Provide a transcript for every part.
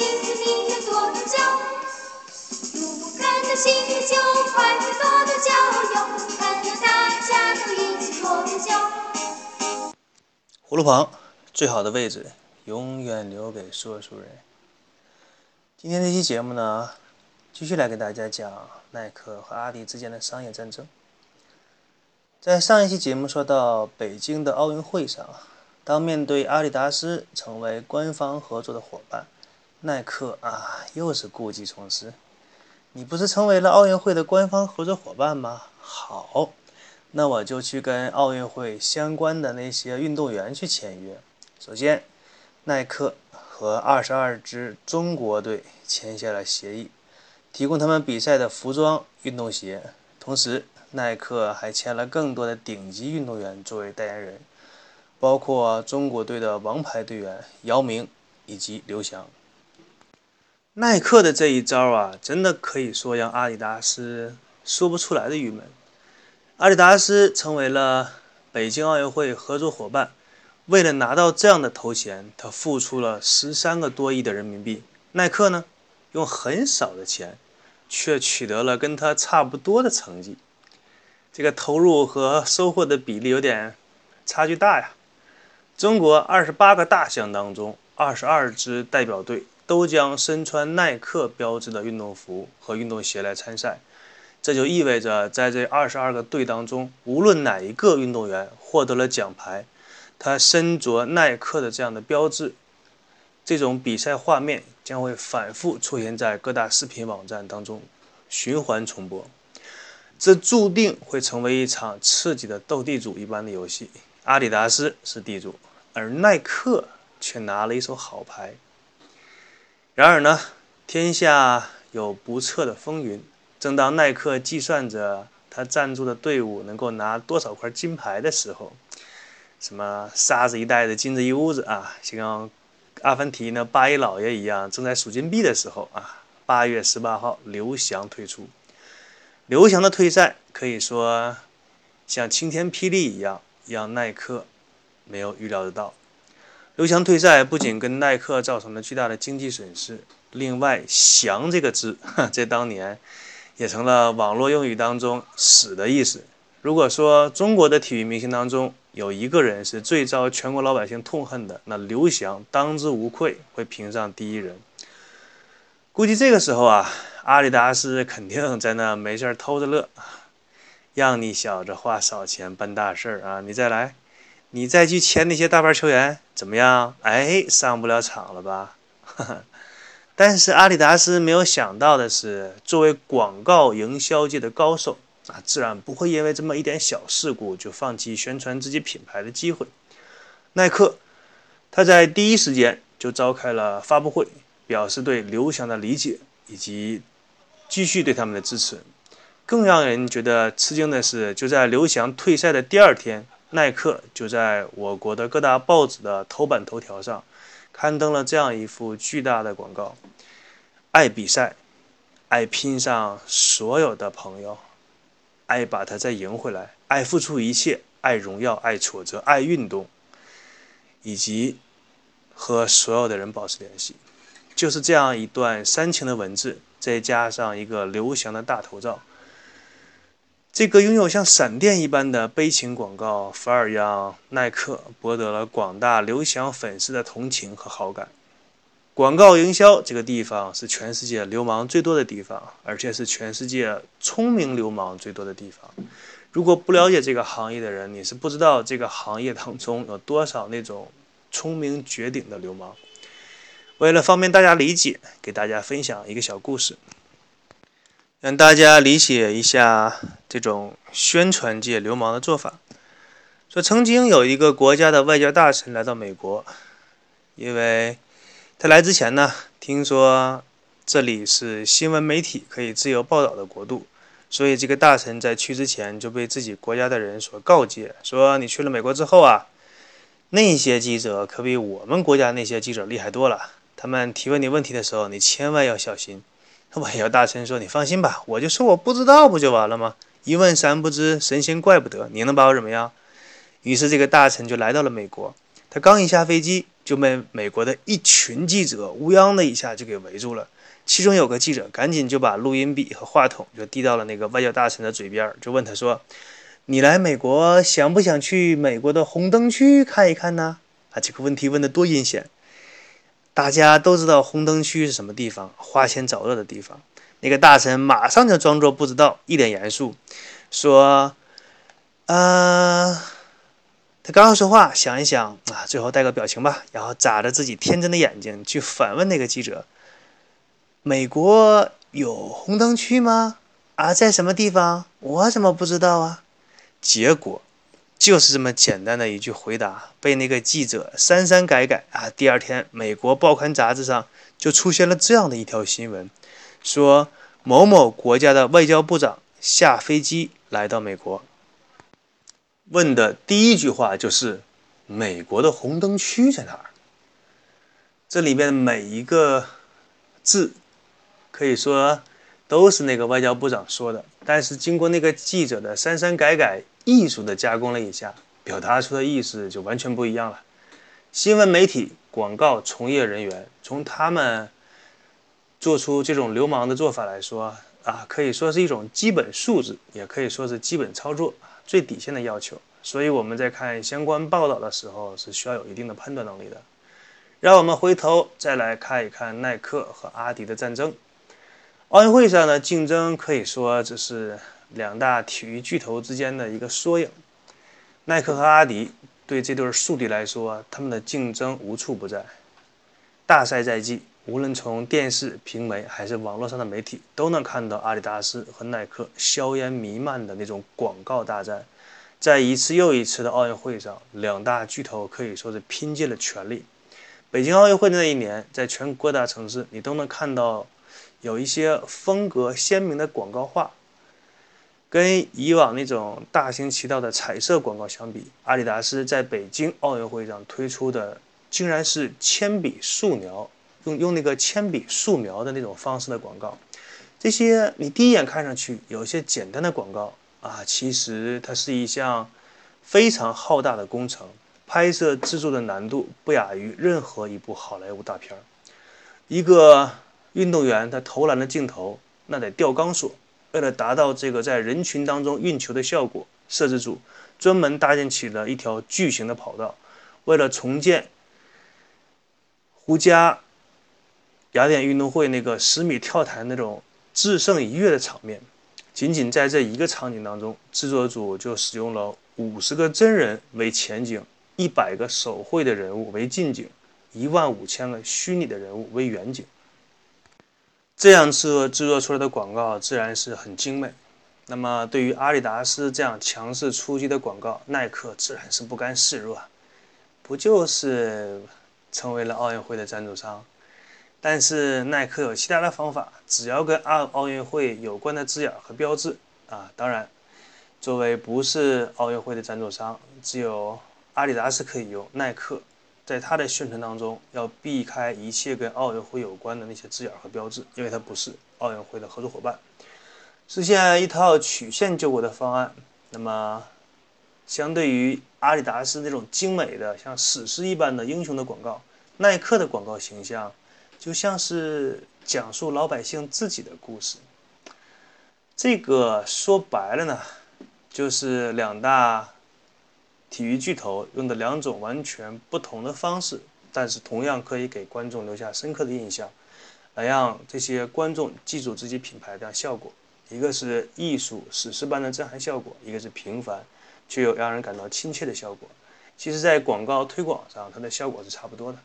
你，的心就快快，大家都一起。葫芦旁，最好的位置永远留给说书人。今天这期节目呢，继续来给大家讲耐克和阿迪之间的商业战争。在上一期节目说到北京的奥运会上，当面对阿迪达斯成为官方合作的伙伴，耐克啊又是故技重施。你不是成为了奥运会的官方合作伙伴吗？好，那我就去跟奥运会相关的那些运动员去签约。首先，耐克和二十二支中国队签下了协议，提供他们比赛的服装、运动鞋。同时，耐克还签了更多的顶级运动员作为代言人，包括中国队的王牌队员姚明以及刘翔。耐克的这一招啊，真的可以说让阿迪达斯说不出来的郁闷。阿迪达斯成为了北京奥运会合作伙伴，为了拿到这样的头衔，他付出了十三个多亿的人民币。耐克呢，用很少的钱，却取得了跟他差不多的成绩。这个投入和收获的比例有点差距大呀。中国二十八个大项当中，二十二支代表队。都将身穿耐克标志的运动服和运动鞋来参赛，这就意味着在这二十二个队当中，无论哪一个运动员获得了奖牌，他身着耐克的这样的标志，这种比赛画面将会反复出现在各大视频网站当中，循环重播，这注定会成为一场刺激的斗地主一般的游戏。阿迪达斯是地主，而耐克却拿了一手好牌。然而呢，天下有不测的风云。正当耐克计算着他赞助的队伍能够拿多少块金牌的时候，什么沙子一袋子，金子一屋子啊，像阿凡提那八一老爷一样，正在数金币的时候啊，八月十八号，刘翔退出。刘翔的退赛可以说像晴天霹雳一样，让耐克没有预料得到。刘翔退赛不仅跟耐克造成了巨大的经济损失，另外“翔”这个字，在当年也成了网络用语当中“死”的意思。如果说中国的体育明星当中有一个人是最遭全国老百姓痛恨的，那刘翔当之无愧会评上第一人。估计这个时候啊，阿迪达斯肯定在那没事偷着乐，让你小子花少钱办大事儿啊！你再来。你再去签那些大牌球员怎么样？哎，上不了场了吧？但是阿迪达斯没有想到的是，作为广告营销界的高手啊，自然不会因为这么一点小事故就放弃宣传自己品牌的机会。耐克，他在第一时间就召开了发布会，表示对刘翔的理解以及继续对他们的支持。更让人觉得吃惊的是，就在刘翔退赛的第二天。耐克就在我国的各大报纸的头版头条上刊登了这样一幅巨大的广告：爱比赛，爱拼上所有的朋友，爱把它再赢回来，爱付出一切，爱荣耀，爱挫折，爱运动，以及和所有的人保持联系。就是这样一段煽情的文字，再加上一个刘翔的大头照。这个拥有像闪电一般的悲情广告，反而让耐克博得了广大刘翔粉丝的同情和好感。广告营销这个地方是全世界流氓最多的地方，而且是全世界聪明流氓最多的地方。如果不了解这个行业的人，你是不知道这个行业当中有多少那种聪明绝顶的流氓。为了方便大家理解，给大家分享一个小故事。让大家理解一下这种宣传界流氓的做法。说曾经有一个国家的外交大臣来到美国，因为他来之前呢，听说这里是新闻媒体可以自由报道的国度，所以这个大臣在去之前就被自己国家的人所告诫，说你去了美国之后啊，那些记者可比我们国家那些记者厉害多了，他们提问你问题的时候，你千万要小心。外交大臣说：“你放心吧，我就说我不知道，不就完了吗？一问三不知，神仙怪不得。你能把我怎么样？”于是这个大臣就来到了美国。他刚一下飞机，就被美国的一群记者乌泱的一下就给围住了。其中有个记者赶紧就把录音笔和话筒就递到了那个外交大臣的嘴边，就问他说：“你来美国想不想去美国的红灯区看一看呢？”啊，这个问题问的多阴险！大家都知道红灯区是什么地方，花钱找乐的地方。那个大臣马上就装作不知道，一脸严肃说：“呃。”他刚要说话，想一想啊，最后带个表情吧，然后眨着自己天真的眼睛去反问那个记者：“美国有红灯区吗？啊，在什么地方？我怎么不知道啊？”结果就是这么简单的一句回答，被那个记者删删改改啊。第二天，美国报刊杂志上就出现了这样的一条新闻：说某某国家的外交部长下飞机来到美国。问的第一句话就是：“美国的红灯区在哪儿？”这里面每一个字，可以说都是那个外交部长说的，但是经过那个记者的删删改改、艺术的加工了一下，表达出的意思就完全不一样了。新闻媒体、广告从业人员，从他们做出这种流氓的做法来说啊，可以说是一种基本素质，也可以说是基本操作。最底线的要求，所以我们在看相关报道的时候是需要有一定的判断能力的。让我们回头再来看一看耐克和阿迪的战争。奥运会上的竞争可以说这是两大体育巨头之间的一个缩影。耐克和阿迪对这对宿敌来说，他们的竞争无处不在。大赛在即。无论从电视、平媒还是网络上的媒体，都能看到阿迪达斯和耐克硝烟弥漫的那种广告大战。在一次又一次的奥运会上，两大巨头可以说是拼尽了全力。北京奥运会那一年，在全国各大城市，你都能看到有一些风格鲜明的广告画。跟以往那种大行其道的彩色广告相比，阿迪达斯在北京奥运会上推出的，竟然是铅笔素描。用用那个铅笔素描的那种方式的广告，这些你第一眼看上去有一些简单的广告啊，其实它是一项非常浩大的工程，拍摄制作的难度不亚于任何一部好莱坞大片儿。一个运动员他投篮的镜头，那得吊钢索，为了达到这个在人群当中运球的效果，摄制组专门搭建起了一条巨型的跑道，为了重建胡家。雅典运动会那个十米跳台那种制胜一跃的场面，仅仅在这一个场景当中，制作组就使用了五十个真人为前景，一百个手绘的人物为近景，一万五千个虚拟的人物为远景。这样制作制作出来的广告自然是很精美。那么，对于阿迪达斯这样强势出击的广告，耐克自然是不甘示弱，不就是成为了奥运会的赞助商？但是耐克有其他的方法，只要跟奥奥运会有关的字眼和标志啊，当然，作为不是奥运会的赞助商，只有阿迪达斯可以用。耐克在它的宣传当中要避开一切跟奥运会有关的那些字眼和标志，因为它不是奥运会的合作伙伴，实现一套曲线救国的方案。那么，相对于阿迪达斯那种精美的像史诗一般的英雄的广告，耐克的广告形象。就像是讲述老百姓自己的故事。这个说白了呢，就是两大体育巨头用的两种完全不同的方式，但是同样可以给观众留下深刻的印象，来让这些观众记住自己品牌的效果。一个是艺术史诗般的震撼效果，一个是平凡却又让人感到亲切的效果。其实，在广告推广上，它的效果是差不多的。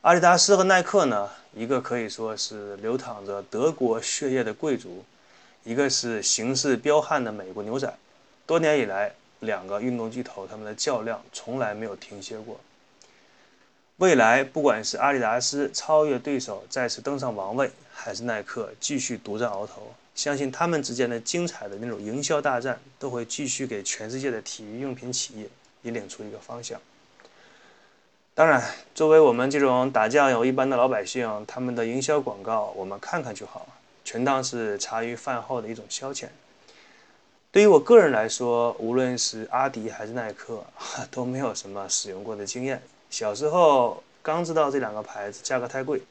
阿迪达斯和耐克呢，一个可以说是流淌着德国血液的贵族，一个是形势彪悍的美国牛仔。多年以来，两个运动巨头他们的较量从来没有停歇过。未来，不管是阿迪达斯超越对手再次登上王位，还是耐克继续独占鳌头，相信他们之间的精彩的那种营销大战，都会继续给全世界的体育用品企业引领出一个方向。当然，作为我们这种打酱油一般的老百姓，他们的营销广告我们看看就好，全当是茶余饭后的一种消遣。对于我个人来说，无论是阿迪还是耐克，都没有什么使用过的经验。小时候刚知道这两个牌子价格太贵，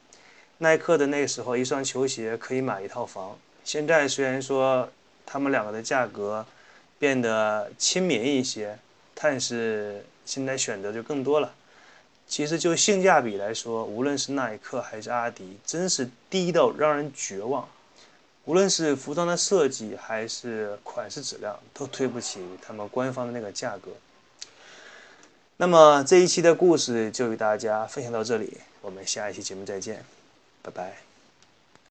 耐克的那个时候一双球鞋可以买一套房。现在虽然说他们两个的价格变得亲民一些，但是现在选择就更多了。其实就性价比来说，无论是耐克还是阿迪，真是低到让人绝望。无论是服装的设计还是款式质量，都推不起他们官方的那个价格。那么这一期的故事就与大家分享到这里，我们下一期节目再见，拜拜。